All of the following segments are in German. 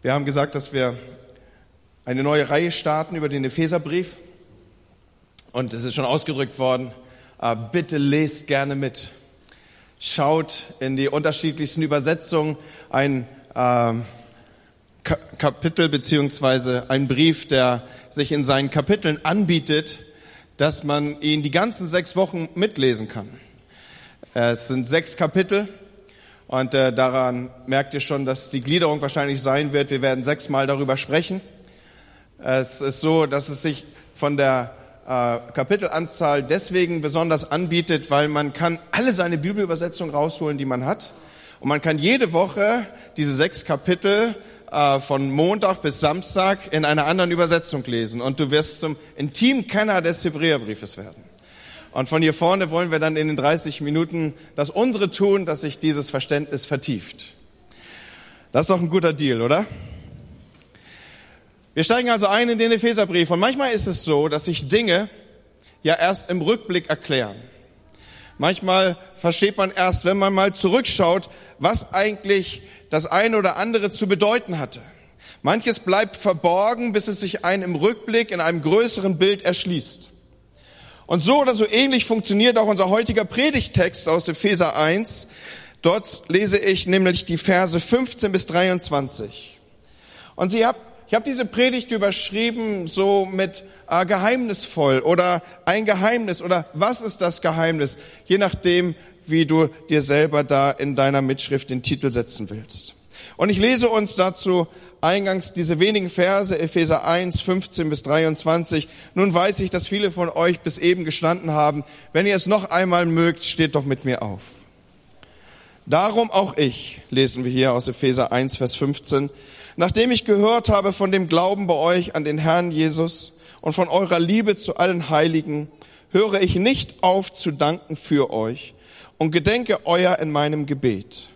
Wir haben gesagt, dass wir eine neue Reihe starten über den Epheserbrief. Und es ist schon ausgedrückt worden. Äh, bitte lest gerne mit. Schaut in die unterschiedlichsten Übersetzungen ein äh, Kapitel beziehungsweise ein Brief, der sich in seinen Kapiteln anbietet, dass man ihn die ganzen sechs Wochen mitlesen kann. Es sind sechs Kapitel und äh, daran merkt ihr schon, dass die Gliederung wahrscheinlich sein wird. Wir werden sechsmal darüber sprechen. Es ist so, dass es sich von der äh, Kapitelanzahl deswegen besonders anbietet, weil man kann alle seine Bibelübersetzungen rausholen, die man hat. Und man kann jede Woche diese sechs Kapitel äh, von Montag bis Samstag in einer anderen Übersetzung lesen. Und du wirst zum Intimkenner des Hebräerbriefes werden. Und von hier vorne wollen wir dann in den 30 Minuten das unsere tun, dass sich dieses Verständnis vertieft. Das ist doch ein guter Deal, oder? Wir steigen also ein in den Epheserbrief. Und manchmal ist es so, dass sich Dinge ja erst im Rückblick erklären. Manchmal versteht man erst, wenn man mal zurückschaut, was eigentlich das eine oder andere zu bedeuten hatte. Manches bleibt verborgen, bis es sich einem im Rückblick in einem größeren Bild erschließt. Und so oder so ähnlich funktioniert auch unser heutiger Predigtext aus Epheser 1. Dort lese ich nämlich die Verse 15 bis 23. Und Sie habt ich habe diese Predigt überschrieben so mit äh, geheimnisvoll oder ein Geheimnis oder was ist das Geheimnis, je nachdem, wie du dir selber da in deiner Mitschrift den Titel setzen willst. Und ich lese uns dazu eingangs diese wenigen Verse, Epheser 1, 15 bis 23. Nun weiß ich, dass viele von euch bis eben gestanden haben. Wenn ihr es noch einmal mögt, steht doch mit mir auf. Darum auch ich, lesen wir hier aus Epheser 1, Vers 15, nachdem ich gehört habe von dem Glauben bei euch an den Herrn Jesus und von eurer Liebe zu allen Heiligen, höre ich nicht auf zu danken für euch und gedenke euer in meinem Gebet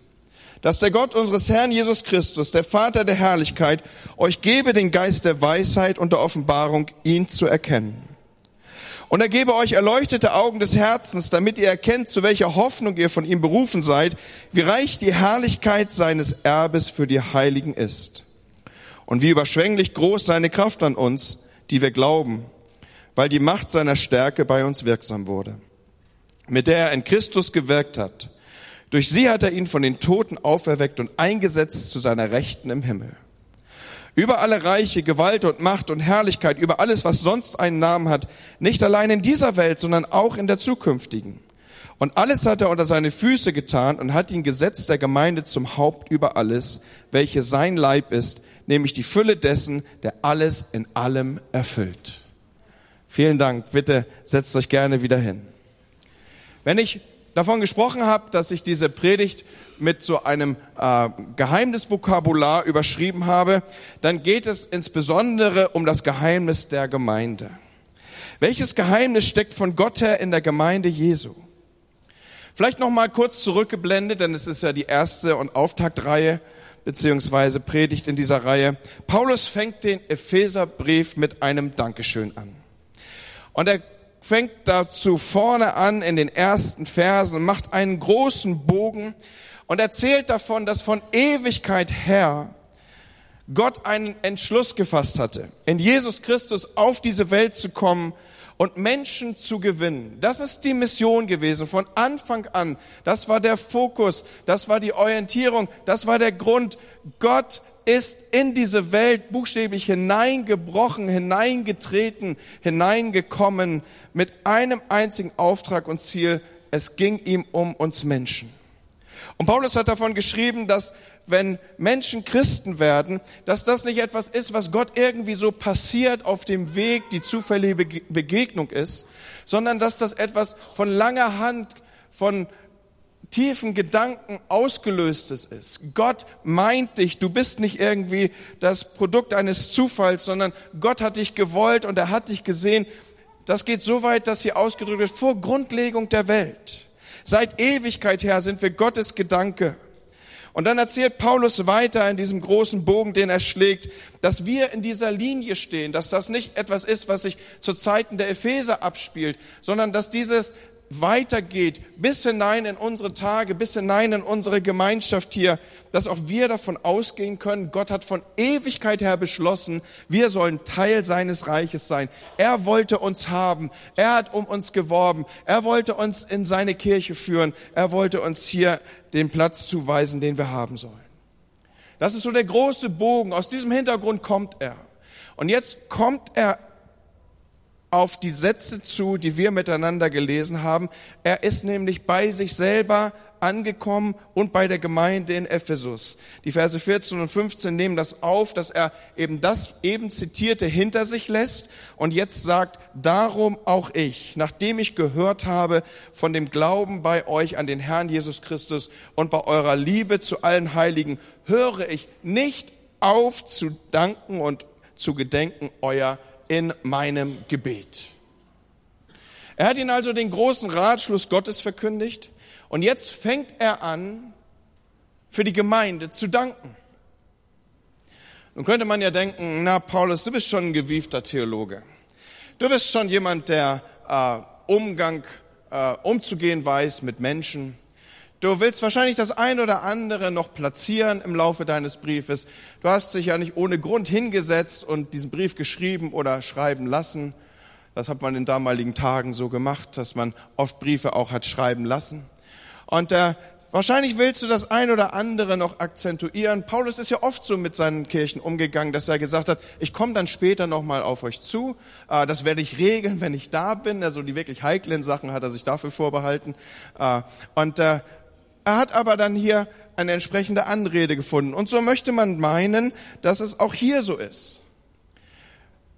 dass der Gott unseres Herrn Jesus Christus, der Vater der Herrlichkeit, euch gebe den Geist der Weisheit und der Offenbarung, ihn zu erkennen. Und er gebe euch erleuchtete Augen des Herzens, damit ihr erkennt, zu welcher Hoffnung ihr von ihm berufen seid, wie reich die Herrlichkeit seines Erbes für die Heiligen ist. Und wie überschwänglich groß seine Kraft an uns, die wir glauben, weil die Macht seiner Stärke bei uns wirksam wurde, mit der er in Christus gewirkt hat durch sie hat er ihn von den Toten auferweckt und eingesetzt zu seiner Rechten im Himmel. Über alle Reiche, Gewalt und Macht und Herrlichkeit, über alles, was sonst einen Namen hat, nicht allein in dieser Welt, sondern auch in der zukünftigen. Und alles hat er unter seine Füße getan und hat ihn gesetzt der Gemeinde zum Haupt über alles, welche sein Leib ist, nämlich die Fülle dessen, der alles in allem erfüllt. Vielen Dank. Bitte setzt euch gerne wieder hin. Wenn ich davon gesprochen habe, dass ich diese Predigt mit so einem äh, Geheimnisvokabular überschrieben habe, dann geht es insbesondere um das Geheimnis der Gemeinde. Welches Geheimnis steckt von Gott her in der Gemeinde Jesu? Vielleicht noch mal kurz zurückgeblendet, denn es ist ja die erste und Auftaktreihe beziehungsweise Predigt in dieser Reihe. Paulus fängt den Epheserbrief mit einem Dankeschön an. Und er fängt dazu vorne an in den ersten Versen macht einen großen Bogen und erzählt davon, dass von Ewigkeit her Gott einen Entschluss gefasst hatte, in Jesus Christus auf diese Welt zu kommen und Menschen zu gewinnen. Das ist die Mission gewesen von Anfang an. Das war der Fokus, das war die Orientierung, das war der Grund. Gott ist in diese Welt buchstäblich hineingebrochen, hineingetreten, hineingekommen mit einem einzigen Auftrag und Ziel. Es ging ihm um uns Menschen. Und Paulus hat davon geschrieben, dass wenn Menschen Christen werden, dass das nicht etwas ist, was Gott irgendwie so passiert auf dem Weg, die zufällige Begegnung ist, sondern dass das etwas von langer Hand, von tiefen Gedanken ausgelöstes ist. Gott meint dich, du bist nicht irgendwie das Produkt eines Zufalls, sondern Gott hat dich gewollt und er hat dich gesehen. Das geht so weit, dass hier ausgedrückt wird, vor Grundlegung der Welt. Seit Ewigkeit her sind wir Gottes Gedanke. Und dann erzählt Paulus weiter in diesem großen Bogen, den er schlägt, dass wir in dieser Linie stehen, dass das nicht etwas ist, was sich zu Zeiten der Epheser abspielt, sondern dass dieses weitergeht, bis hinein in unsere Tage, bis hinein in unsere Gemeinschaft hier, dass auch wir davon ausgehen können, Gott hat von Ewigkeit her beschlossen, wir sollen Teil seines Reiches sein. Er wollte uns haben, er hat um uns geworben, er wollte uns in seine Kirche führen, er wollte uns hier den Platz zuweisen, den wir haben sollen. Das ist so der große Bogen, aus diesem Hintergrund kommt er. Und jetzt kommt er auf die Sätze zu, die wir miteinander gelesen haben. Er ist nämlich bei sich selber angekommen und bei der Gemeinde in Ephesus. Die Verse 14 und 15 nehmen das auf, dass er eben das eben zitierte hinter sich lässt und jetzt sagt, darum auch ich, nachdem ich gehört habe von dem Glauben bei euch an den Herrn Jesus Christus und bei eurer Liebe zu allen Heiligen, höre ich nicht auf zu danken und zu gedenken euer in meinem Gebet. Er hat ihnen also den großen Ratschluss Gottes verkündigt und jetzt fängt er an, für die Gemeinde zu danken. Nun könnte man ja denken, na Paulus, du bist schon ein gewiefter Theologe. Du bist schon jemand, der äh, Umgang äh, umzugehen weiß mit Menschen. Du willst wahrscheinlich das ein oder andere noch platzieren im Laufe deines Briefes. Du hast dich ja nicht ohne Grund hingesetzt und diesen Brief geschrieben oder schreiben lassen. Das hat man in damaligen Tagen so gemacht, dass man oft Briefe auch hat schreiben lassen. Und äh, wahrscheinlich willst du das ein oder andere noch akzentuieren. Paulus ist ja oft so mit seinen Kirchen umgegangen, dass er gesagt hat, ich komme dann später nochmal auf euch zu. Äh, das werde ich regeln, wenn ich da bin. Also die wirklich heiklen Sachen hat er sich dafür vorbehalten. Äh, und äh, er hat aber dann hier eine entsprechende Anrede gefunden. Und so möchte man meinen, dass es auch hier so ist.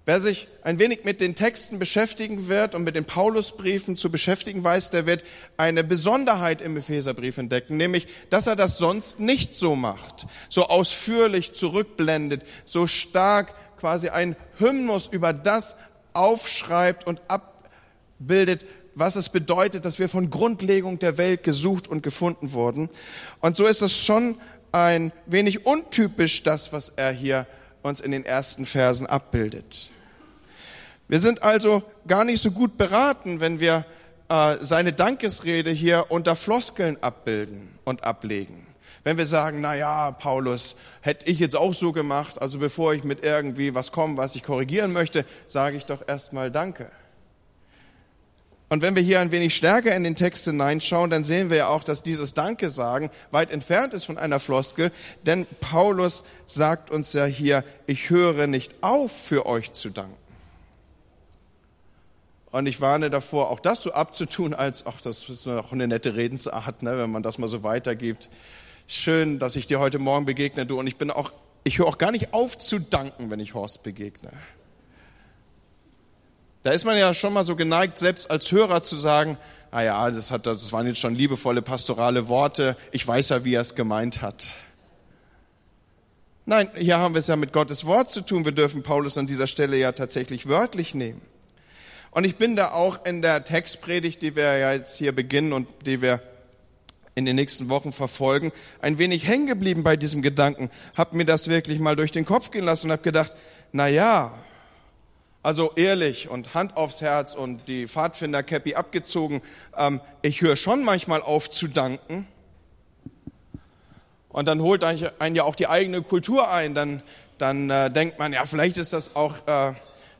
Wer sich ein wenig mit den Texten beschäftigen wird und mit den Paulusbriefen zu beschäftigen weiß, der wird eine Besonderheit im Epheserbrief entdecken, nämlich, dass er das sonst nicht so macht, so ausführlich zurückblendet, so stark quasi ein Hymnus über das aufschreibt und abbildet, was es bedeutet, dass wir von Grundlegung der Welt gesucht und gefunden wurden. Und so ist es schon ein wenig untypisch, das, was er hier uns in den ersten Versen abbildet. Wir sind also gar nicht so gut beraten, wenn wir äh, seine Dankesrede hier unter Floskeln abbilden und ablegen. Wenn wir sagen, na ja, Paulus, hätte ich jetzt auch so gemacht, also bevor ich mit irgendwie was komme, was ich korrigieren möchte, sage ich doch erstmal Danke. Und wenn wir hier ein wenig stärker in den Text hineinschauen, dann sehen wir ja auch, dass dieses Danke sagen weit entfernt ist von einer Floskel, denn Paulus sagt uns ja hier, ich höre nicht auf, für euch zu danken. Und ich warne davor, auch das so abzutun, als, ach, das ist noch eine nette Redensart, ne, wenn man das mal so weitergibt. Schön, dass ich dir heute Morgen begegne, du. Und ich bin auch, ich höre auch gar nicht auf zu danken, wenn ich Horst begegne. Da ist man ja schon mal so geneigt, selbst als Hörer zu sagen, ah ja, das, hat, das waren jetzt schon liebevolle pastorale Worte, ich weiß ja, wie er es gemeint hat. Nein, hier haben wir es ja mit Gottes Wort zu tun. Wir dürfen Paulus an dieser Stelle ja tatsächlich wörtlich nehmen. Und ich bin da auch in der Textpredigt, die wir ja jetzt hier beginnen und die wir in den nächsten Wochen verfolgen, ein wenig hängen geblieben bei diesem Gedanken, hab mir das wirklich mal durch den Kopf gehen lassen und hab gedacht, na ja, also ehrlich und Hand aufs Herz und die Pfadfinder-Cappy abgezogen. Ähm, ich höre schon manchmal auf zu danken. Und dann holt einen ja auch die eigene Kultur ein. Dann, dann äh, denkt man, ja, vielleicht ist das auch äh,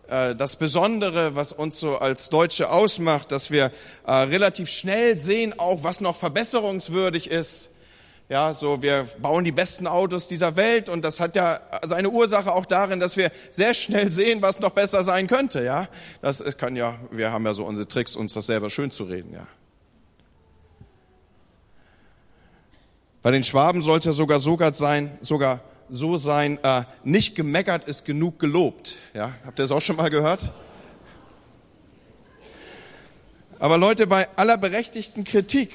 äh, das Besondere, was uns so als Deutsche ausmacht, dass wir äh, relativ schnell sehen, auch was noch verbesserungswürdig ist. Ja, so wir bauen die besten Autos dieser Welt und das hat ja seine Ursache auch darin, dass wir sehr schnell sehen, was noch besser sein könnte. Ja, das kann ja, wir haben ja so unsere Tricks, uns das selber schön zu reden. Ja. Bei den Schwaben soll es ja sogar sogar sein, sogar so sein, äh, nicht gemeckert ist genug gelobt. Ja, habt ihr das auch schon mal gehört? Aber Leute, bei aller berechtigten Kritik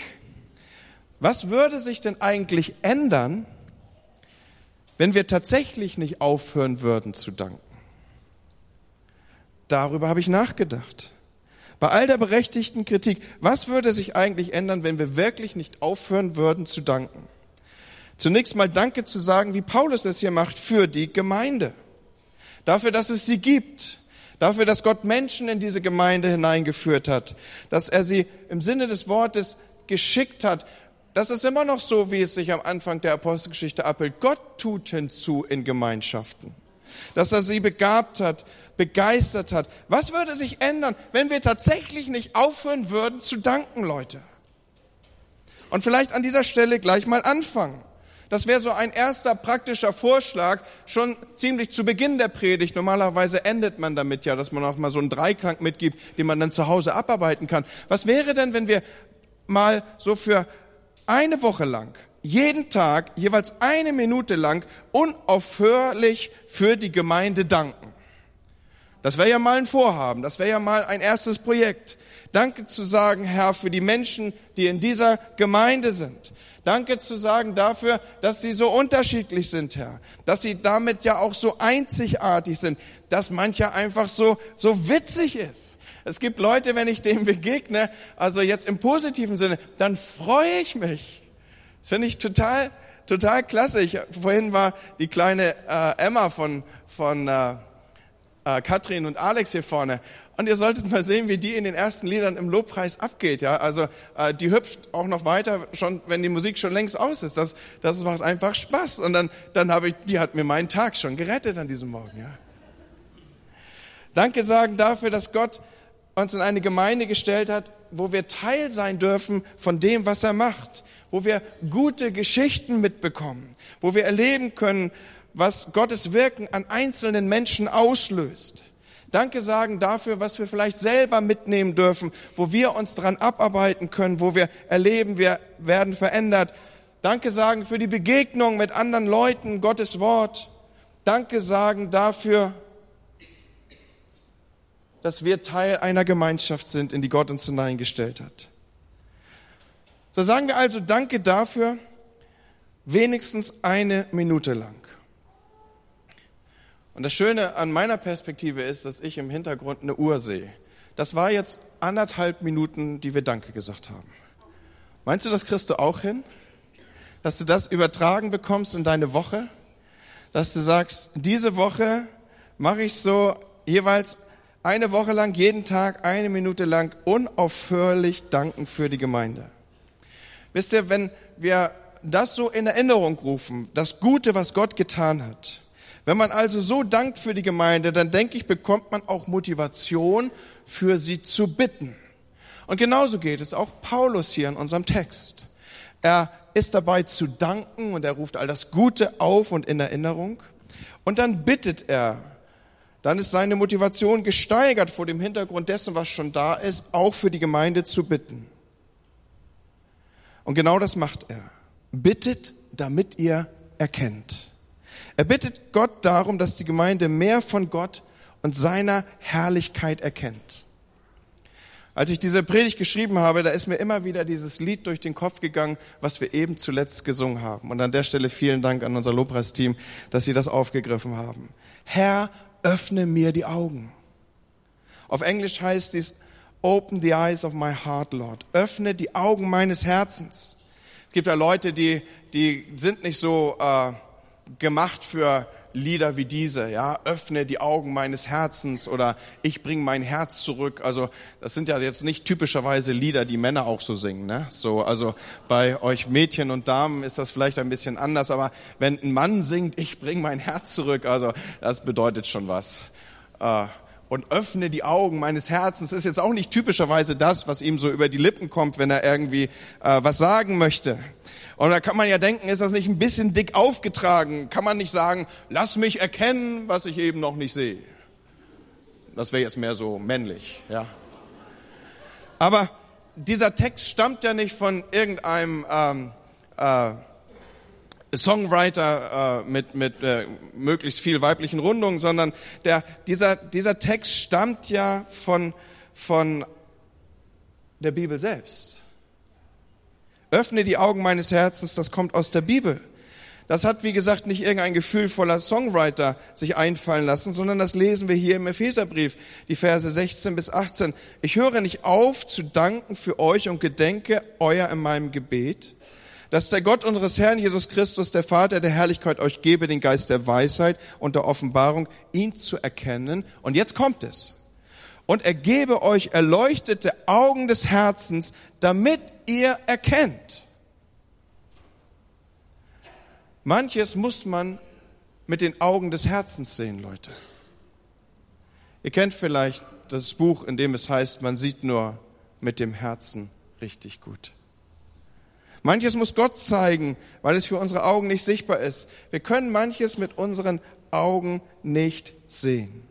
was würde sich denn eigentlich ändern, wenn wir tatsächlich nicht aufhören würden zu danken? Darüber habe ich nachgedacht. Bei all der berechtigten Kritik, was würde sich eigentlich ändern, wenn wir wirklich nicht aufhören würden zu danken? Zunächst mal Danke zu sagen, wie Paulus es hier macht, für die Gemeinde. Dafür, dass es sie gibt. Dafür, dass Gott Menschen in diese Gemeinde hineingeführt hat, dass er sie im Sinne des Wortes geschickt hat. Das ist immer noch so, wie es sich am Anfang der Apostelgeschichte abbildet. Gott tut hinzu in Gemeinschaften. Dass er sie begabt hat, begeistert hat. Was würde sich ändern, wenn wir tatsächlich nicht aufhören würden zu danken, Leute? Und vielleicht an dieser Stelle gleich mal anfangen. Das wäre so ein erster praktischer Vorschlag, schon ziemlich zu Beginn der Predigt. Normalerweise endet man damit ja, dass man auch mal so einen Dreiklang mitgibt, den man dann zu Hause abarbeiten kann. Was wäre denn, wenn wir mal so für eine Woche lang, jeden Tag, jeweils eine Minute lang, unaufhörlich für die Gemeinde danken? Das wäre ja mal ein Vorhaben, das wäre ja mal ein erstes Projekt. Danke zu sagen, Herr, für die Menschen, die in dieser Gemeinde sind. Danke zu sagen dafür, dass sie so unterschiedlich sind, Herr. Dass sie damit ja auch so einzigartig sind. Dass mancher einfach so, so witzig ist. Es gibt Leute, wenn ich denen begegne, also jetzt im positiven Sinne, dann freue ich mich. Das finde ich total, total klasse. Ich, vorhin war die kleine äh, Emma von, von äh, äh, Katrin und Alex hier vorne. Und ihr solltet mal sehen, wie die in den ersten Liedern im Lobpreis abgeht. Ja, also äh, die hüpft auch noch weiter, schon wenn die Musik schon längst aus ist. Das, das macht einfach Spaß. Und dann, dann habe ich, die hat mir meinen Tag schon gerettet an diesem Morgen. Ja. Danke sagen dafür, dass Gott uns in eine Gemeinde gestellt hat, wo wir Teil sein dürfen von dem, was er macht, wo wir gute Geschichten mitbekommen, wo wir erleben können, was Gottes Wirken an einzelnen Menschen auslöst. Danke sagen dafür, was wir vielleicht selber mitnehmen dürfen, wo wir uns dran abarbeiten können, wo wir erleben, wir werden verändert. Danke sagen für die Begegnung mit anderen Leuten, Gottes Wort. Danke sagen dafür, dass wir Teil einer Gemeinschaft sind, in die Gott uns hineingestellt hat. So sagen wir also Danke dafür, wenigstens eine Minute lang. Und das Schöne an meiner Perspektive ist, dass ich im Hintergrund eine Uhr sehe. Das war jetzt anderthalb Minuten, die wir Danke gesagt haben. Meinst du, das kriegst du auch hin? Dass du das übertragen bekommst in deine Woche? Dass du sagst, diese Woche mache ich so jeweils eine Woche lang, jeden Tag, eine Minute lang unaufhörlich danken für die Gemeinde. Wisst ihr, wenn wir das so in Erinnerung rufen, das Gute, was Gott getan hat, wenn man also so dankt für die Gemeinde, dann denke ich, bekommt man auch Motivation, für sie zu bitten. Und genauso geht es auch Paulus hier in unserem Text. Er ist dabei zu danken und er ruft all das Gute auf und in Erinnerung. Und dann bittet er. Dann ist seine Motivation gesteigert vor dem Hintergrund dessen, was schon da ist, auch für die Gemeinde zu bitten. Und genau das macht er. Bittet, damit ihr erkennt. Er bittet Gott darum, dass die Gemeinde mehr von Gott und seiner Herrlichkeit erkennt. Als ich diese Predigt geschrieben habe, da ist mir immer wieder dieses Lied durch den Kopf gegangen, was wir eben zuletzt gesungen haben. Und an der Stelle vielen Dank an unser Lobpreisteam, dass sie das aufgegriffen haben. Herr, öffne mir die Augen. Auf Englisch heißt dies, Open the eyes of my heart, Lord. Öffne die Augen meines Herzens. Es gibt ja Leute, die, die sind nicht so, äh, gemacht für Lieder wie diese, ja, öffne die Augen meines Herzens oder ich bringe mein Herz zurück. Also das sind ja jetzt nicht typischerweise Lieder, die Männer auch so singen, ne? So, also bei euch Mädchen und Damen ist das vielleicht ein bisschen anders, aber wenn ein Mann singt, ich bringe mein Herz zurück, also das bedeutet schon was. Äh, und öffne die Augen meines Herzens ist jetzt auch nicht typischerweise das, was ihm so über die Lippen kommt, wenn er irgendwie äh, was sagen möchte. Und da kann man ja denken, ist das nicht ein bisschen dick aufgetragen? Kann man nicht sagen, lass mich erkennen, was ich eben noch nicht sehe? Das wäre jetzt mehr so männlich, ja. Aber dieser Text stammt ja nicht von irgendeinem ähm, äh, Songwriter äh, mit, mit äh, möglichst viel weiblichen Rundungen, sondern der, dieser, dieser Text stammt ja von, von der Bibel selbst. Öffne die Augen meines Herzens, das kommt aus der Bibel. Das hat, wie gesagt, nicht irgendein gefühlvoller Songwriter sich einfallen lassen, sondern das lesen wir hier im Epheserbrief, die Verse 16 bis 18. Ich höre nicht auf zu danken für euch und gedenke euer in meinem Gebet, dass der Gott unseres Herrn Jesus Christus, der Vater der Herrlichkeit, euch gebe den Geist der Weisheit und der Offenbarung, ihn zu erkennen. Und jetzt kommt es. Und er gebe euch erleuchtete Augen des Herzens, damit ihr erkennt. Manches muss man mit den Augen des Herzens sehen, Leute. Ihr kennt vielleicht das Buch, in dem es heißt, man sieht nur mit dem Herzen richtig gut. Manches muss Gott zeigen, weil es für unsere Augen nicht sichtbar ist. Wir können manches mit unseren Augen nicht sehen.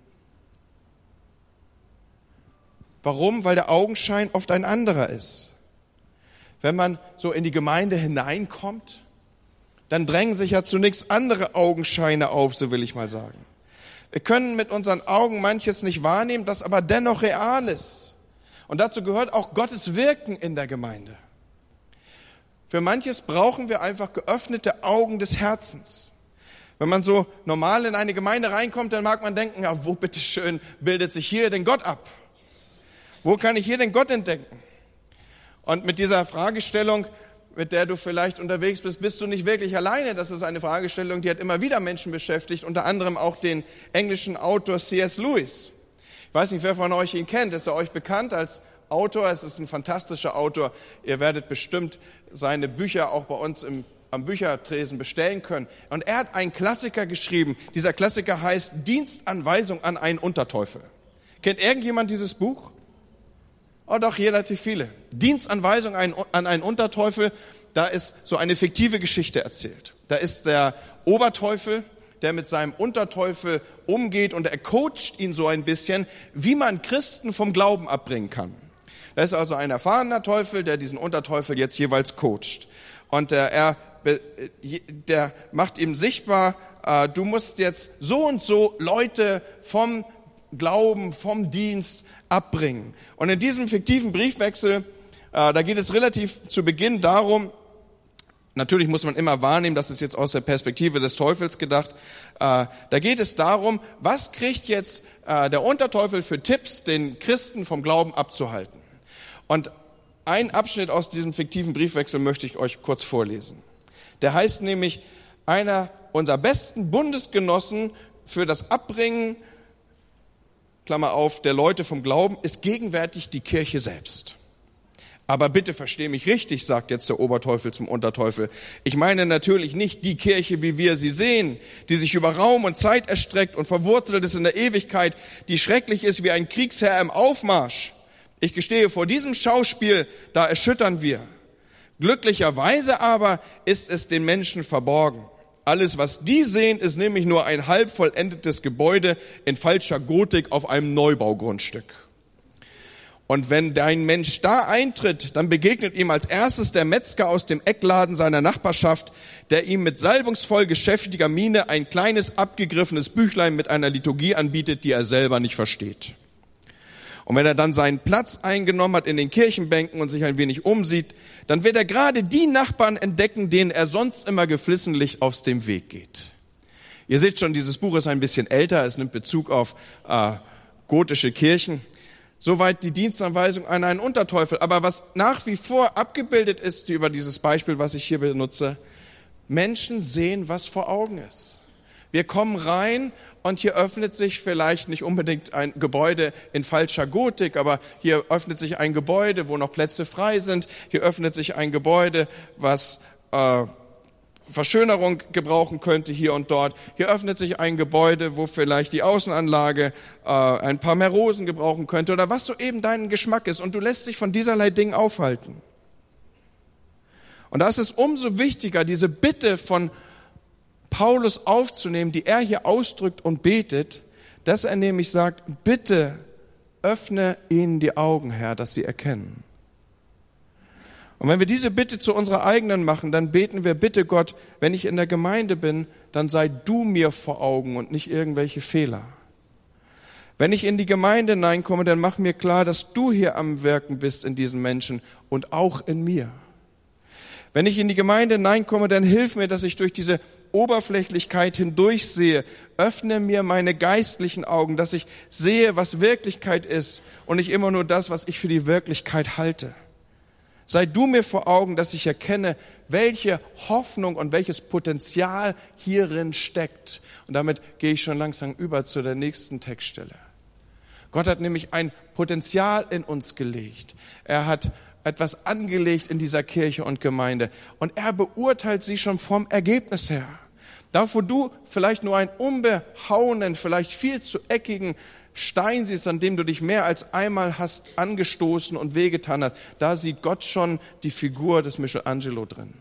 Warum? Weil der Augenschein oft ein anderer ist. Wenn man so in die Gemeinde hineinkommt, dann drängen sich ja zunächst andere Augenscheine auf, so will ich mal sagen. Wir können mit unseren Augen manches nicht wahrnehmen, das aber dennoch real ist. Und dazu gehört auch Gottes Wirken in der Gemeinde. Für manches brauchen wir einfach geöffnete Augen des Herzens. Wenn man so normal in eine Gemeinde reinkommt, dann mag man denken, ja, wo bitteschön bildet sich hier denn Gott ab? Wo kann ich hier den Gott entdecken? Und mit dieser Fragestellung, mit der du vielleicht unterwegs bist, bist du nicht wirklich alleine. Das ist eine Fragestellung, die hat immer wieder Menschen beschäftigt, unter anderem auch den englischen Autor C.S. Lewis. Ich weiß nicht, wer von euch ihn kennt. Ist er euch bekannt als Autor? Es ist ein fantastischer Autor. Ihr werdet bestimmt seine Bücher auch bei uns im, am Büchertresen bestellen können. Und er hat einen Klassiker geschrieben. Dieser Klassiker heißt Dienstanweisung an einen Unterteufel. Kennt irgendjemand dieses Buch? Oh doch, relativ viele. Dienstanweisung an einen Unterteufel, da ist so eine fiktive Geschichte erzählt. Da ist der Oberteufel, der mit seinem Unterteufel umgeht und er coacht ihn so ein bisschen, wie man Christen vom Glauben abbringen kann. Da ist also ein erfahrener Teufel, der diesen Unterteufel jetzt jeweils coacht. Und äh, er, der macht ihm sichtbar, äh, du musst jetzt so und so Leute vom Glauben, vom Dienst abbringen. Und in diesem fiktiven Briefwechsel, äh, da geht es relativ zu Beginn darum, natürlich muss man immer wahrnehmen, das ist jetzt aus der Perspektive des Teufels gedacht, da geht es darum, was kriegt jetzt der Unterteufel für Tipps, den Christen vom Glauben abzuhalten. Und ein Abschnitt aus diesem fiktiven Briefwechsel möchte ich euch kurz vorlesen. Der heißt nämlich, einer unserer besten Bundesgenossen für das Abbringen, Klammer auf, der Leute vom Glauben ist gegenwärtig die Kirche selbst. Aber bitte versteh mich richtig, sagt jetzt der Oberteufel zum Unterteufel. Ich meine natürlich nicht die Kirche, wie wir sie sehen, die sich über Raum und Zeit erstreckt und verwurzelt ist in der Ewigkeit, die schrecklich ist wie ein Kriegsherr im Aufmarsch. Ich gestehe, vor diesem Schauspiel, da erschüttern wir. Glücklicherweise aber ist es den Menschen verborgen. Alles, was die sehen, ist nämlich nur ein halb vollendetes Gebäude in falscher Gotik auf einem Neubaugrundstück. Und wenn dein Mensch da eintritt, dann begegnet ihm als erstes der Metzger aus dem Eckladen seiner Nachbarschaft, der ihm mit salbungsvoll geschäftiger Miene ein kleines abgegriffenes Büchlein mit einer Liturgie anbietet, die er selber nicht versteht. Und wenn er dann seinen Platz eingenommen hat in den Kirchenbänken und sich ein wenig umsieht, dann wird er gerade die Nachbarn entdecken, denen er sonst immer geflissentlich aus dem Weg geht. Ihr seht schon, dieses Buch ist ein bisschen älter, es nimmt Bezug auf äh, gotische Kirchen. Soweit die Dienstanweisung an einen Unterteufel. Aber was nach wie vor abgebildet ist über dieses Beispiel, was ich hier benutze, Menschen sehen, was vor Augen ist. Wir kommen rein und hier öffnet sich vielleicht nicht unbedingt ein Gebäude in falscher Gotik, aber hier öffnet sich ein Gebäude, wo noch Plätze frei sind. Hier öffnet sich ein Gebäude, was äh, Verschönerung gebrauchen könnte hier und dort. Hier öffnet sich ein Gebäude, wo vielleicht die Außenanlage äh, ein paar mehr Rosen gebrauchen könnte oder was so eben dein Geschmack ist. Und du lässt dich von dieserlei Dingen aufhalten. Und da ist es umso wichtiger, diese Bitte von Paulus aufzunehmen, die er hier ausdrückt und betet, dass er nämlich sagt, bitte öffne ihnen die Augen, Herr, dass sie erkennen. Und wenn wir diese Bitte zu unserer eigenen machen, dann beten wir, bitte Gott, wenn ich in der Gemeinde bin, dann sei du mir vor Augen und nicht irgendwelche Fehler. Wenn ich in die Gemeinde hineinkomme, dann mach mir klar, dass du hier am Wirken bist in diesen Menschen und auch in mir. Wenn ich in die Gemeinde hineinkomme, dann hilf mir, dass ich durch diese Oberflächlichkeit hindurchsehe. Öffne mir meine geistlichen Augen, dass ich sehe, was Wirklichkeit ist und nicht immer nur das, was ich für die Wirklichkeit halte. Sei du mir vor Augen, dass ich erkenne, welche Hoffnung und welches Potenzial hierin steckt. Und damit gehe ich schon langsam über zu der nächsten Textstelle. Gott hat nämlich ein Potenzial in uns gelegt. Er hat etwas angelegt in dieser Kirche und Gemeinde. Und er beurteilt sie schon vom Ergebnis her. Da, wo du vielleicht nur einen unbehauenen, vielleicht viel zu eckigen Stein siehst, an dem du dich mehr als einmal hast angestoßen und wehgetan hast, da sieht Gott schon die Figur des Michelangelo drin.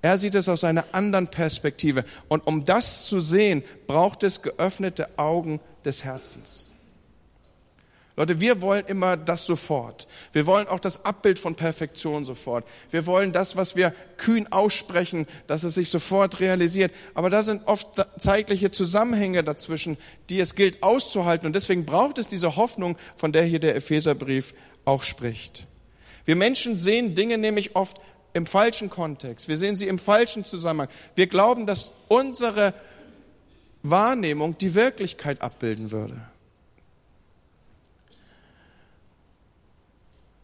Er sieht es aus einer anderen Perspektive. Und um das zu sehen, braucht es geöffnete Augen des Herzens. Leute, wir wollen immer das sofort. Wir wollen auch das Abbild von Perfektion sofort. Wir wollen das, was wir kühn aussprechen, dass es sich sofort realisiert. Aber da sind oft zeitliche Zusammenhänge dazwischen, die es gilt auszuhalten. Und deswegen braucht es diese Hoffnung, von der hier der Epheserbrief auch spricht. Wir Menschen sehen Dinge nämlich oft im falschen Kontext. Wir sehen sie im falschen Zusammenhang. Wir glauben, dass unsere Wahrnehmung die Wirklichkeit abbilden würde.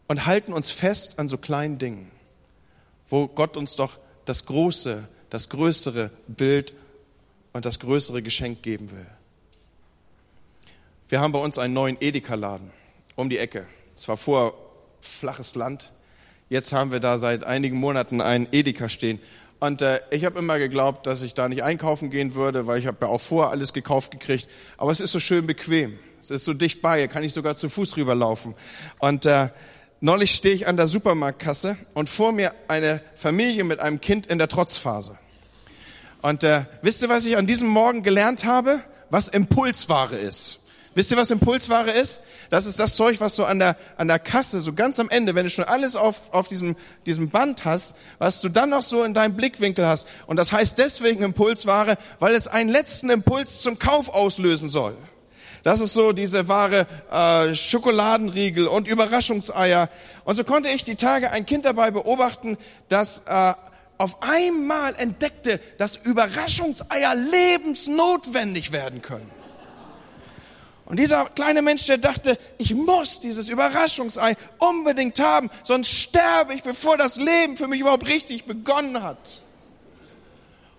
Und halten uns fest an so kleinen Dingen, wo Gott uns doch das große, das größere Bild und das größere Geschenk geben will. Wir haben bei uns einen neuen Edeka-Laden um die Ecke. Es war vorher flaches Land. Jetzt haben wir da seit einigen Monaten einen Edeka stehen. Und äh, ich habe immer geglaubt, dass ich da nicht einkaufen gehen würde, weil ich habe ja auch vorher alles gekauft gekriegt. Aber es ist so schön bequem. Es ist so dicht bei, kann ich sogar zu Fuß rüberlaufen. Und äh, Neulich stehe ich an der Supermarktkasse und vor mir eine Familie mit einem Kind in der Trotzphase. Und äh, wisst ihr, was ich an diesem Morgen gelernt habe? Was Impulsware ist. Wisst ihr, was Impulsware ist? Das ist das Zeug, was du an der, an der Kasse, so ganz am Ende, wenn du schon alles auf, auf diesem, diesem Band hast, was du dann noch so in deinem Blickwinkel hast. Und das heißt deswegen Impulsware, weil es einen letzten Impuls zum Kauf auslösen soll. Das ist so diese wahre äh, Schokoladenriegel und Überraschungseier. Und so konnte ich die Tage ein Kind dabei beobachten, das äh, auf einmal entdeckte, dass Überraschungseier lebensnotwendig werden können. Und dieser kleine Mensch, der dachte, ich muss dieses Überraschungsei unbedingt haben, sonst sterbe ich, bevor das Leben für mich überhaupt richtig begonnen hat.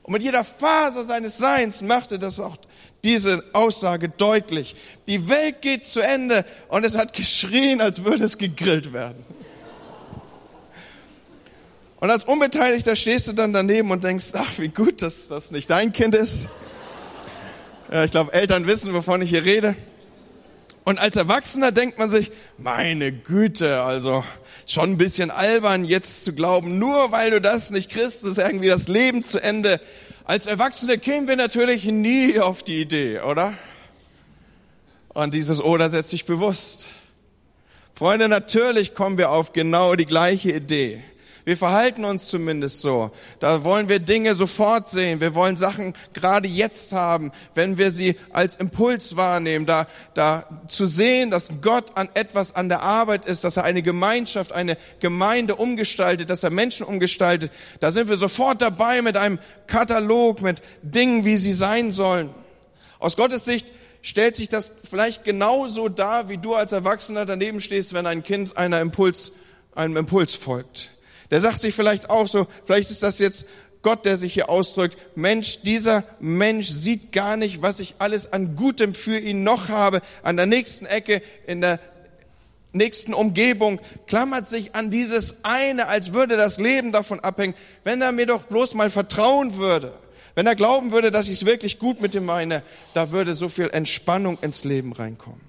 Und mit jeder Faser seines Seins machte das auch diese Aussage deutlich. Die Welt geht zu Ende und es hat geschrien, als würde es gegrillt werden. Und als Unbeteiligter stehst du dann daneben und denkst, ach, wie gut, dass das nicht dein Kind ist. Ja, ich glaube, Eltern wissen, wovon ich hier rede. Und als Erwachsener denkt man sich, meine Güte, also schon ein bisschen albern, jetzt zu glauben, nur weil du das nicht kriegst, ist irgendwie das Leben zu Ende. Als Erwachsene kämen wir natürlich nie auf die Idee, oder? Und dieses Oder setzt sich bewusst. Freunde, natürlich kommen wir auf genau die gleiche Idee. Wir verhalten uns zumindest so. Da wollen wir Dinge sofort sehen. Wir wollen Sachen gerade jetzt haben, wenn wir sie als Impuls wahrnehmen. Da, da zu sehen, dass Gott an etwas an der Arbeit ist, dass er eine Gemeinschaft, eine Gemeinde umgestaltet, dass er Menschen umgestaltet. Da sind wir sofort dabei mit einem Katalog, mit Dingen, wie sie sein sollen. Aus Gottes Sicht stellt sich das vielleicht genauso dar, wie du als Erwachsener daneben stehst, wenn ein Kind einer Impuls, einem Impuls folgt. Der sagt sich vielleicht auch so, vielleicht ist das jetzt Gott, der sich hier ausdrückt, Mensch, dieser Mensch sieht gar nicht, was ich alles an Gutem für ihn noch habe, an der nächsten Ecke, in der nächsten Umgebung, klammert sich an dieses eine, als würde das Leben davon abhängen. Wenn er mir doch bloß mal vertrauen würde, wenn er glauben würde, dass ich es wirklich gut mit ihm meine, da würde so viel Entspannung ins Leben reinkommen.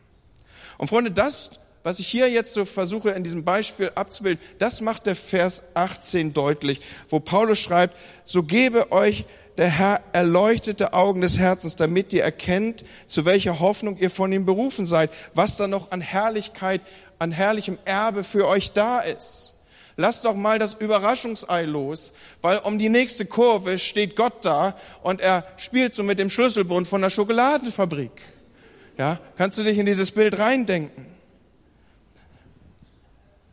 Und Freunde, das was ich hier jetzt so versuche in diesem Beispiel abzubilden, das macht der Vers 18 deutlich, wo Paulus schreibt, so gebe euch der Herr erleuchtete Augen des Herzens, damit ihr erkennt, zu welcher Hoffnung ihr von ihm berufen seid, was da noch an Herrlichkeit, an herrlichem Erbe für euch da ist. Lasst doch mal das Überraschungsei los, weil um die nächste Kurve steht Gott da und er spielt so mit dem Schlüsselbund von der Schokoladenfabrik. Ja, kannst du dich in dieses Bild reindenken?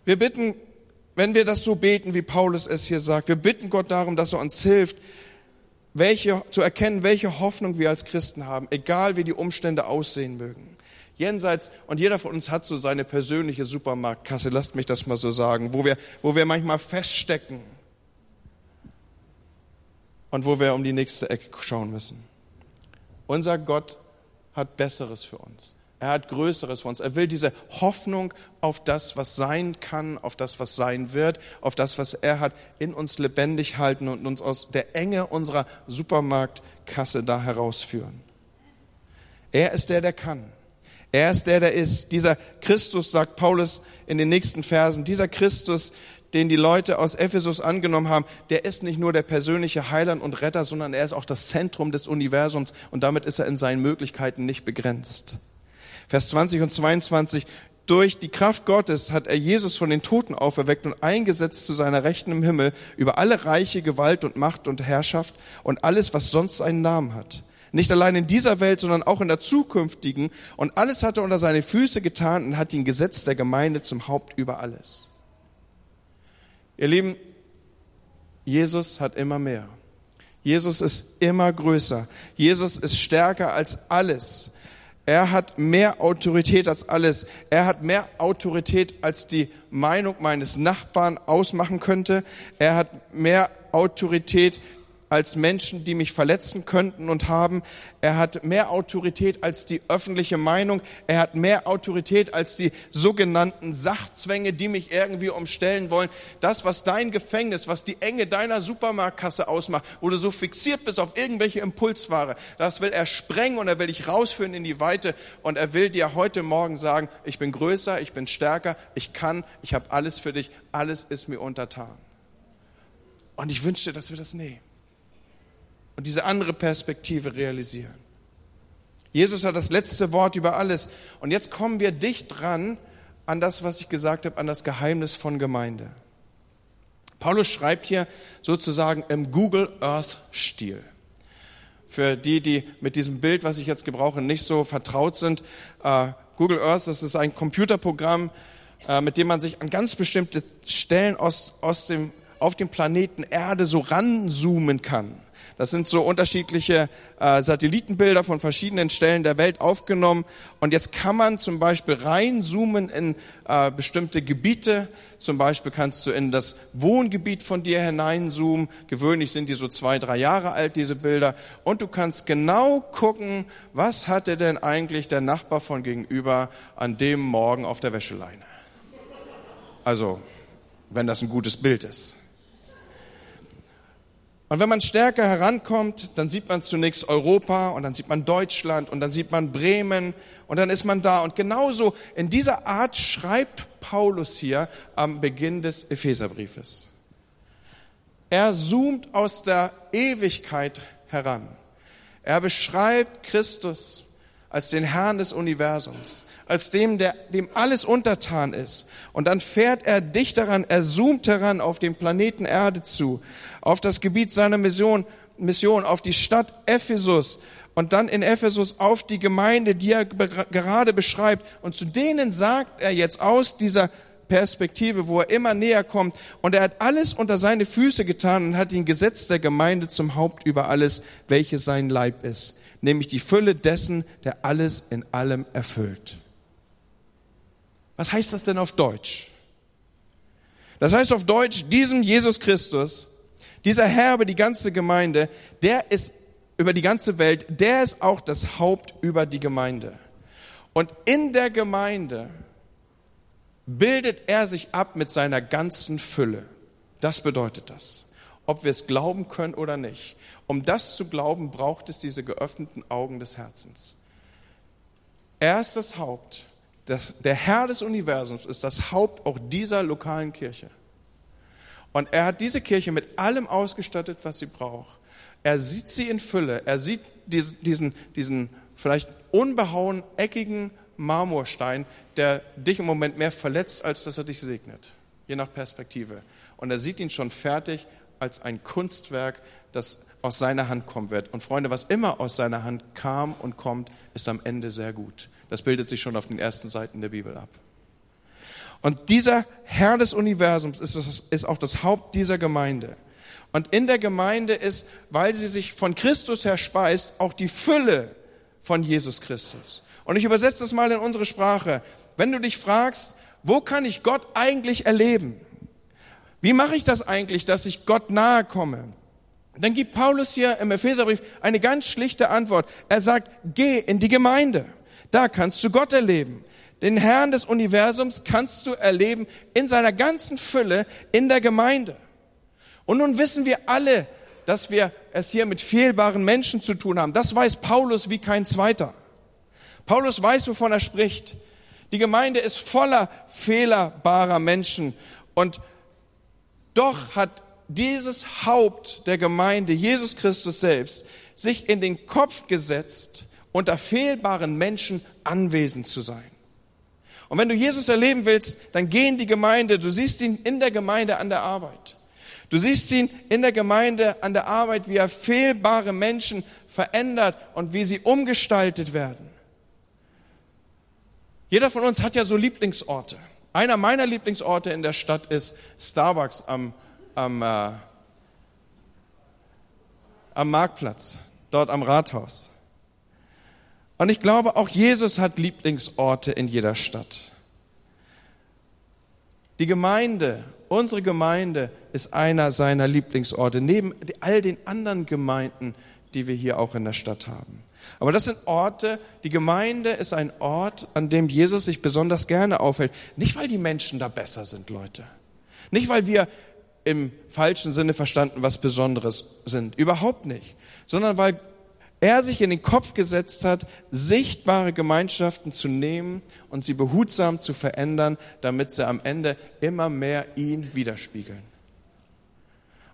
Wir bitten, wenn wir das so beten, wie Paulus es hier sagt, wir bitten Gott darum, dass er uns hilft, welche, zu erkennen, welche Hoffnung wir als Christen haben, egal wie die Umstände aussehen mögen. Jenseits, und jeder von uns hat so seine persönliche Supermarktkasse, lasst mich das mal so sagen, wo wir, wo wir manchmal feststecken und wo wir um die nächste Ecke schauen müssen. Unser Gott hat Besseres für uns. Er hat Größeres für uns. Er will diese Hoffnung auf das, was sein kann, auf das, was sein wird, auf das, was er hat, in uns lebendig halten und uns aus der Enge unserer Supermarktkasse da herausführen. Er ist der, der kann. Er ist der, der ist. Dieser Christus, sagt Paulus in den nächsten Versen, dieser Christus, den die Leute aus Ephesus angenommen haben, der ist nicht nur der persönliche Heiland und Retter, sondern er ist auch das Zentrum des Universums und damit ist er in seinen Möglichkeiten nicht begrenzt. Vers 20 und 22, durch die Kraft Gottes hat er Jesus von den Toten auferweckt und eingesetzt zu seiner Rechten im Himmel über alle Reiche, Gewalt und Macht und Herrschaft und alles, was sonst einen Namen hat nicht allein in dieser Welt, sondern auch in der zukünftigen. Und alles hat er unter seine Füße getan und hat ihn Gesetz der Gemeinde zum Haupt über alles. Ihr Lieben, Jesus hat immer mehr. Jesus ist immer größer. Jesus ist stärker als alles. Er hat mehr Autorität als alles. Er hat mehr Autorität, als die Meinung meines Nachbarn ausmachen könnte. Er hat mehr Autorität, als Menschen, die mich verletzen könnten und haben. Er hat mehr Autorität als die öffentliche Meinung. Er hat mehr Autorität als die sogenannten Sachzwänge, die mich irgendwie umstellen wollen. Das, was dein Gefängnis, was die Enge deiner Supermarktkasse ausmacht, wo du so fixiert bist auf irgendwelche Impulsware, das will er sprengen und er will dich rausführen in die Weite und er will dir heute Morgen sagen, ich bin größer, ich bin stärker, ich kann, ich habe alles für dich, alles ist mir untertan. Und ich wünschte, dass wir das nehmen und diese andere Perspektive realisieren. Jesus hat das letzte Wort über alles. Und jetzt kommen wir dicht dran an das, was ich gesagt habe, an das Geheimnis von Gemeinde. Paulus schreibt hier sozusagen im Google Earth Stil. Für die, die mit diesem Bild, was ich jetzt gebrauche, nicht so vertraut sind, äh, Google Earth, das ist ein Computerprogramm, äh, mit dem man sich an ganz bestimmte Stellen aus, aus dem, auf dem Planeten Erde so ranzoomen kann. Das sind so unterschiedliche äh, Satellitenbilder von verschiedenen Stellen der Welt aufgenommen. Und jetzt kann man zum Beispiel reinzoomen in äh, bestimmte Gebiete. Zum Beispiel kannst du in das Wohngebiet von dir hineinzoomen. Gewöhnlich sind die so zwei, drei Jahre alt, diese Bilder. Und du kannst genau gucken, was hatte denn eigentlich der Nachbar von gegenüber an dem Morgen auf der Wäscheleine. Also, wenn das ein gutes Bild ist. Und wenn man stärker herankommt, dann sieht man zunächst Europa und dann sieht man Deutschland und dann sieht man Bremen und dann ist man da. Und genauso in dieser Art schreibt Paulus hier am Beginn des Epheserbriefes. Er zoomt aus der Ewigkeit heran. Er beschreibt Christus als den Herrn des Universums, als dem, der, dem alles untertan ist. Und dann fährt er dicht daran, er zoomt heran auf den Planeten Erde zu, auf das Gebiet seiner Mission, Mission, auf die Stadt Ephesus und dann in Ephesus auf die Gemeinde, die er gerade beschreibt. Und zu denen sagt er jetzt aus dieser Perspektive, wo er immer näher kommt. Und er hat alles unter seine Füße getan und hat ihn Gesetz der Gemeinde zum Haupt über alles, welches sein Leib ist. Nämlich die Fülle dessen, der alles in allem erfüllt. Was heißt das denn auf Deutsch? Das heißt auf Deutsch, diesem Jesus Christus, dieser Herr über die ganze Gemeinde, der ist über die ganze Welt, der ist auch das Haupt über die Gemeinde. Und in der Gemeinde bildet er sich ab mit seiner ganzen Fülle. Das bedeutet das. Ob wir es glauben können oder nicht. Um das zu glauben, braucht es diese geöffneten Augen des Herzens. Er ist das Haupt der Herr des Universums ist das Haupt auch dieser lokalen Kirche. Und er hat diese Kirche mit allem ausgestattet, was sie braucht. Er sieht sie in Fülle. Er sieht diesen, diesen vielleicht unbehauen, eckigen Marmorstein, der dich im Moment mehr verletzt, als dass er dich segnet. Je nach Perspektive. Und er sieht ihn schon fertig als ein Kunstwerk, das aus seiner Hand kommen wird. Und Freunde, was immer aus seiner Hand kam und kommt, ist am Ende sehr gut. Das bildet sich schon auf den ersten Seiten der Bibel ab. Und dieser Herr des Universums ist, ist auch das Haupt dieser Gemeinde. Und in der Gemeinde ist, weil sie sich von Christus her speist, auch die Fülle von Jesus Christus. Und ich übersetze das mal in unsere Sprache. Wenn du dich fragst, wo kann ich Gott eigentlich erleben? Wie mache ich das eigentlich, dass ich Gott nahe komme? Dann gibt Paulus hier im Epheserbrief eine ganz schlichte Antwort. Er sagt, geh in die Gemeinde. Da kannst du Gott erleben. Den Herrn des Universums kannst du erleben in seiner ganzen Fülle in der Gemeinde. Und nun wissen wir alle, dass wir es hier mit fehlbaren Menschen zu tun haben. Das weiß Paulus wie kein zweiter. Paulus weiß, wovon er spricht. Die Gemeinde ist voller fehlerbarer Menschen und doch hat dieses Haupt der Gemeinde, Jesus Christus selbst, sich in den Kopf gesetzt, unter fehlbaren Menschen anwesend zu sein. Und wenn du Jesus erleben willst, dann geh in die Gemeinde. Du siehst ihn in der Gemeinde an der Arbeit. Du siehst ihn in der Gemeinde an der Arbeit, wie er fehlbare Menschen verändert und wie sie umgestaltet werden. Jeder von uns hat ja so Lieblingsorte. Einer meiner Lieblingsorte in der Stadt ist Starbucks am, am, äh, am Marktplatz, dort am Rathaus. Und ich glaube, auch Jesus hat Lieblingsorte in jeder Stadt. Die Gemeinde, unsere Gemeinde ist einer seiner Lieblingsorte, neben all den anderen Gemeinden, die wir hier auch in der Stadt haben. Aber das sind Orte, die Gemeinde ist ein Ort, an dem Jesus sich besonders gerne aufhält. Nicht, weil die Menschen da besser sind, Leute. Nicht, weil wir im falschen Sinne verstanden was Besonderes sind. Überhaupt nicht. Sondern weil er sich in den Kopf gesetzt hat, sichtbare Gemeinschaften zu nehmen und sie behutsam zu verändern, damit sie am Ende immer mehr ihn widerspiegeln.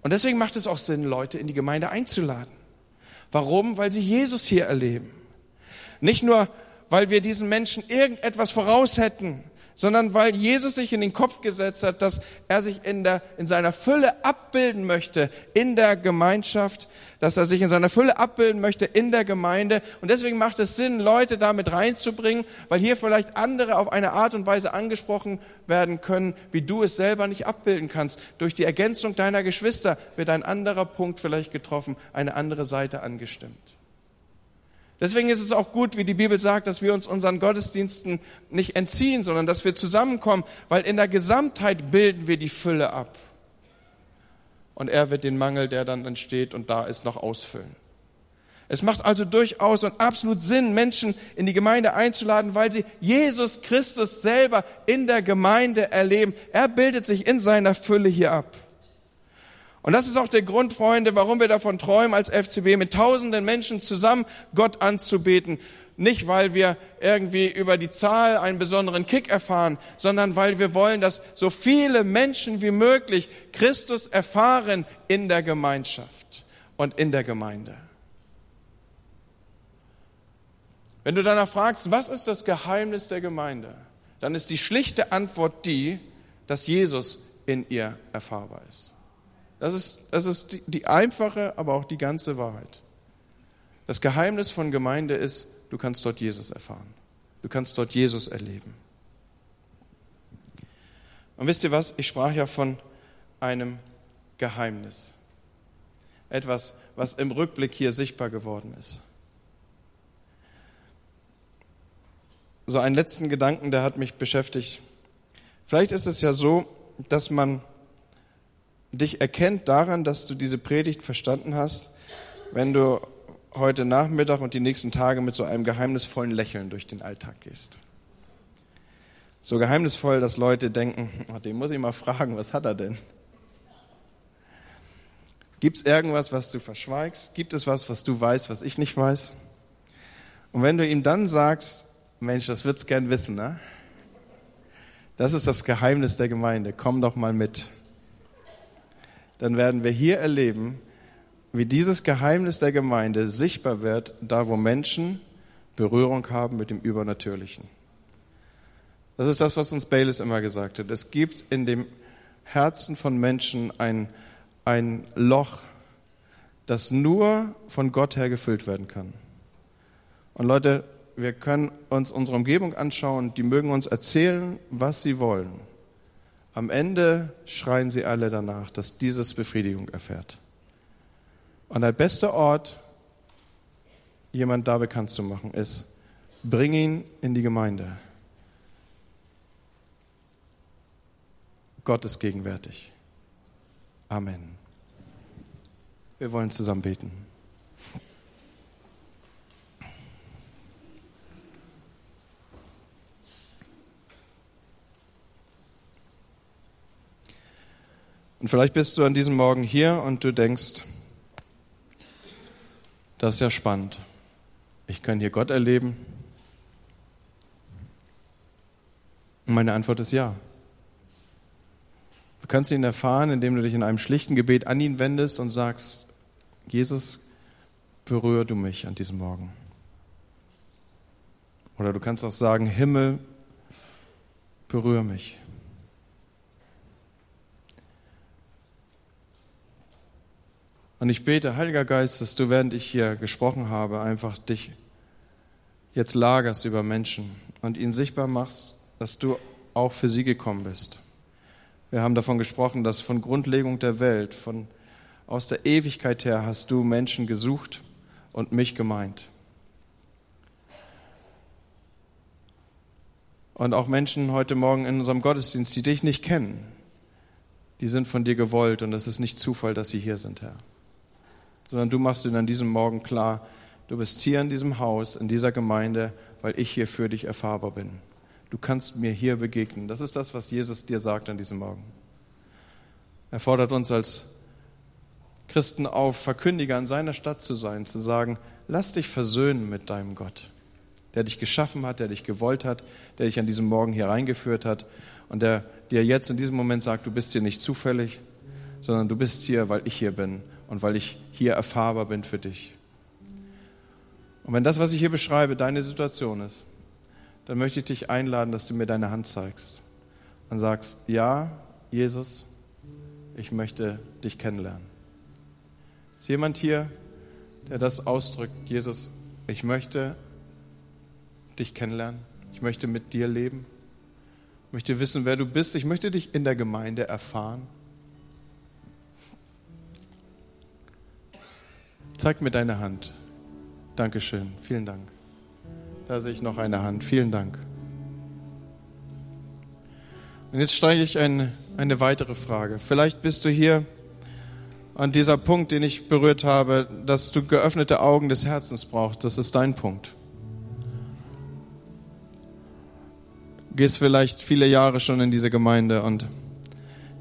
Und deswegen macht es auch Sinn, Leute in die Gemeinde einzuladen. Warum? Weil sie Jesus hier erleben. Nicht nur, weil wir diesen Menschen irgendetwas voraus hätten, sondern weil Jesus sich in den Kopf gesetzt hat, dass er sich in, der, in seiner Fülle abbilden möchte in der Gemeinschaft, dass er sich in seiner Fülle abbilden möchte in der Gemeinde. Und deswegen macht es Sinn, Leute damit reinzubringen, weil hier vielleicht andere auf eine Art und Weise angesprochen werden können, wie du es selber nicht abbilden kannst. Durch die Ergänzung deiner Geschwister wird ein anderer Punkt vielleicht getroffen, eine andere Seite angestimmt. Deswegen ist es auch gut, wie die Bibel sagt, dass wir uns unseren Gottesdiensten nicht entziehen, sondern dass wir zusammenkommen, weil in der Gesamtheit bilden wir die Fülle ab und er wird den Mangel, der dann entsteht und da ist, noch ausfüllen. Es macht also durchaus und absolut Sinn, Menschen in die Gemeinde einzuladen, weil sie Jesus Christus selber in der Gemeinde erleben. Er bildet sich in seiner Fülle hier ab. Und das ist auch der Grund, Freunde, warum wir davon träumen, als FCB mit tausenden Menschen zusammen Gott anzubeten. Nicht, weil wir irgendwie über die Zahl einen besonderen Kick erfahren, sondern weil wir wollen, dass so viele Menschen wie möglich Christus erfahren in der Gemeinschaft und in der Gemeinde. Wenn du danach fragst, was ist das Geheimnis der Gemeinde, dann ist die schlichte Antwort die, dass Jesus in ihr erfahrbar ist. Das ist, das ist die, die einfache, aber auch die ganze Wahrheit. Das Geheimnis von Gemeinde ist, Du kannst dort Jesus erfahren. Du kannst dort Jesus erleben. Und wisst ihr was? Ich sprach ja von einem Geheimnis. Etwas, was im Rückblick hier sichtbar geworden ist. So einen letzten Gedanken, der hat mich beschäftigt. Vielleicht ist es ja so, dass man dich erkennt daran, dass du diese Predigt verstanden hast, wenn du heute Nachmittag und die nächsten Tage mit so einem geheimnisvollen Lächeln durch den Alltag gehst. So geheimnisvoll, dass Leute denken, oh, den muss ich mal fragen, was hat er denn? Gibt es irgendwas, was du verschweigst? Gibt es was, was du weißt, was ich nicht weiß? Und wenn du ihm dann sagst, Mensch, das wird's gern wissen, ne? Das ist das Geheimnis der Gemeinde. Komm doch mal mit. Dann werden wir hier erleben, wie dieses Geheimnis der Gemeinde sichtbar wird, da wo Menschen Berührung haben mit dem Übernatürlichen. Das ist das, was uns Baylis immer gesagt hat. Es gibt in dem Herzen von Menschen ein, ein Loch, das nur von Gott her gefüllt werden kann. Und Leute, wir können uns unsere Umgebung anschauen, die mögen uns erzählen, was sie wollen. Am Ende schreien sie alle danach, dass dieses Befriedigung erfährt. Und der beste Ort, jemand da bekannt zu machen, ist bring ihn in die Gemeinde. Gott ist gegenwärtig. Amen. Wir wollen zusammen beten. Und vielleicht bist du an diesem Morgen hier und du denkst, das ist ja spannend. Ich kann hier Gott erleben. Und meine Antwort ist ja. Du kannst ihn erfahren, indem du dich in einem schlichten Gebet an ihn wendest und sagst, Jesus, berühre du mich an diesem Morgen. Oder du kannst auch sagen, Himmel, berühre mich. Und ich bete, Heiliger Geist, dass du, während ich hier gesprochen habe, einfach dich jetzt lagerst über Menschen und ihnen sichtbar machst, dass du auch für sie gekommen bist. Wir haben davon gesprochen, dass von Grundlegung der Welt, von aus der Ewigkeit her hast du Menschen gesucht und mich gemeint. Und auch Menschen heute Morgen in unserem Gottesdienst, die dich nicht kennen, die sind von dir gewollt und es ist nicht Zufall, dass sie hier sind, Herr sondern du machst ihnen an diesem Morgen klar, du bist hier in diesem Haus, in dieser Gemeinde, weil ich hier für dich erfahrbar bin. Du kannst mir hier begegnen. Das ist das, was Jesus dir sagt an diesem Morgen. Er fordert uns als Christen auf, Verkündiger in seiner Stadt zu sein, zu sagen, lass dich versöhnen mit deinem Gott, der dich geschaffen hat, der dich gewollt hat, der dich an diesem Morgen hier reingeführt hat und der dir jetzt in diesem Moment sagt, du bist hier nicht zufällig, sondern du bist hier, weil ich hier bin und weil ich hier erfahrbar bin für dich. Und wenn das, was ich hier beschreibe, deine Situation ist, dann möchte ich dich einladen, dass du mir deine Hand zeigst und sagst, ja, Jesus, ich möchte dich kennenlernen. Ist jemand hier, der das ausdrückt, Jesus, ich möchte dich kennenlernen, ich möchte mit dir leben, ich möchte wissen, wer du bist, ich möchte dich in der Gemeinde erfahren. Zeig mir deine Hand. Dankeschön. Vielen Dank. Da sehe ich noch eine Hand. Vielen Dank. Und jetzt stelle ich eine, eine weitere Frage. Vielleicht bist du hier an dieser Punkt, den ich berührt habe, dass du geöffnete Augen des Herzens brauchst. Das ist dein Punkt. Du gehst vielleicht viele Jahre schon in diese Gemeinde und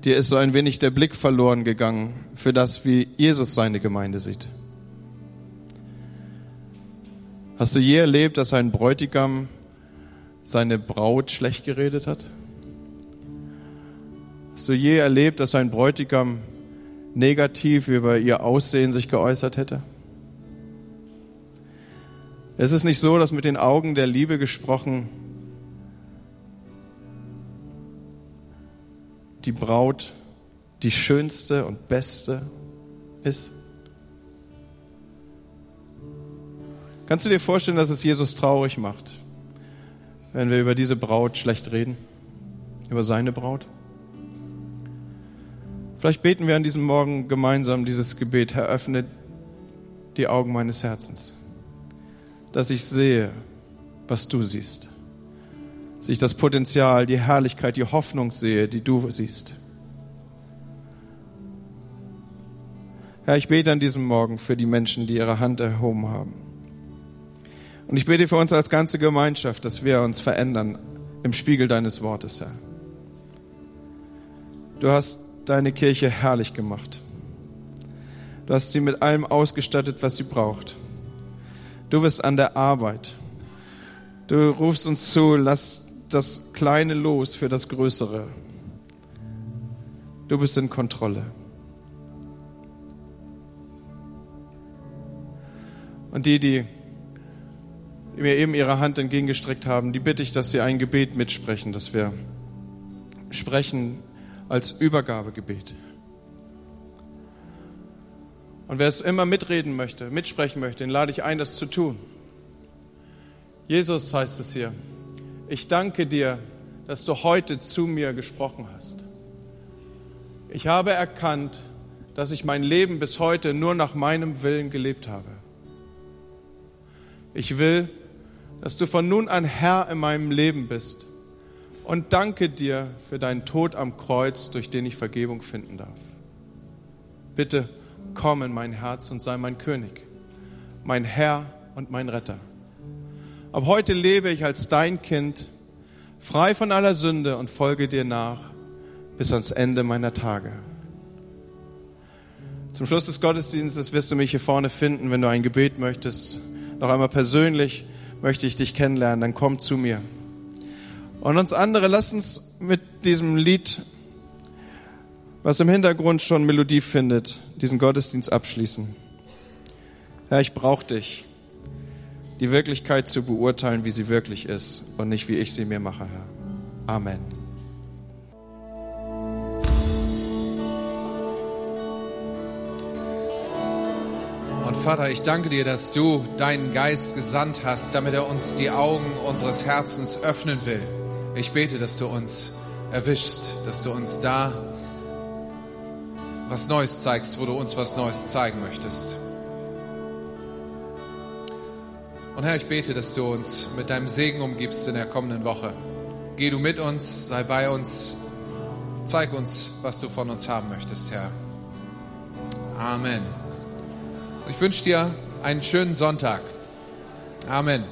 dir ist so ein wenig der Blick verloren gegangen für das, wie Jesus seine Gemeinde sieht. Hast du je erlebt, dass ein Bräutigam seine Braut schlecht geredet hat? Hast du je erlebt, dass ein Bräutigam negativ über ihr Aussehen sich geäußert hätte? Es ist nicht so, dass mit den Augen der Liebe gesprochen die Braut die schönste und beste ist. Kannst du dir vorstellen, dass es Jesus traurig macht, wenn wir über diese Braut schlecht reden? Über seine Braut? Vielleicht beten wir an diesem Morgen gemeinsam dieses Gebet. Herr, öffne die Augen meines Herzens, dass ich sehe, was du siehst. Dass ich das Potenzial, die Herrlichkeit, die Hoffnung sehe, die du siehst. Herr, ich bete an diesem Morgen für die Menschen, die ihre Hand erhoben haben. Und ich bete für uns als ganze Gemeinschaft, dass wir uns verändern im Spiegel deines Wortes, Herr. Du hast deine Kirche herrlich gemacht. Du hast sie mit allem ausgestattet, was sie braucht. Du bist an der Arbeit. Du rufst uns zu, lass das Kleine los für das Größere. Du bist in Kontrolle. Und die, die mir eben ihre Hand entgegengestreckt haben, die bitte ich, dass sie ein Gebet mitsprechen, dass wir sprechen als Übergabegebet. Und wer es immer mitreden möchte, mitsprechen möchte, den lade ich ein, das zu tun. Jesus heißt es hier, ich danke dir, dass du heute zu mir gesprochen hast. Ich habe erkannt, dass ich mein Leben bis heute nur nach meinem Willen gelebt habe. Ich will dass du von nun an Herr in meinem Leben bist. Und danke dir für deinen Tod am Kreuz, durch den ich Vergebung finden darf. Bitte komm in mein Herz und sei mein König, mein Herr und mein Retter. Ab heute lebe ich als dein Kind, frei von aller Sünde und folge dir nach bis ans Ende meiner Tage. Zum Schluss des Gottesdienstes wirst du mich hier vorne finden, wenn du ein Gebet möchtest. Noch einmal persönlich möchte ich dich kennenlernen, dann komm zu mir. Und uns andere, lass uns mit diesem Lied, was im Hintergrund schon Melodie findet, diesen Gottesdienst abschließen. Herr, ich brauche dich, die Wirklichkeit zu beurteilen, wie sie wirklich ist und nicht, wie ich sie mir mache, Herr. Amen. Vater, ich danke dir, dass du deinen Geist gesandt hast, damit er uns die Augen unseres Herzens öffnen will. Ich bete, dass du uns erwischst, dass du uns da was Neues zeigst, wo du uns was Neues zeigen möchtest. Und Herr, ich bete, dass du uns mit deinem Segen umgibst in der kommenden Woche. Geh du mit uns, sei bei uns, zeig uns, was du von uns haben möchtest, Herr. Amen ich wünsche dir einen schönen Sonntag. Amen.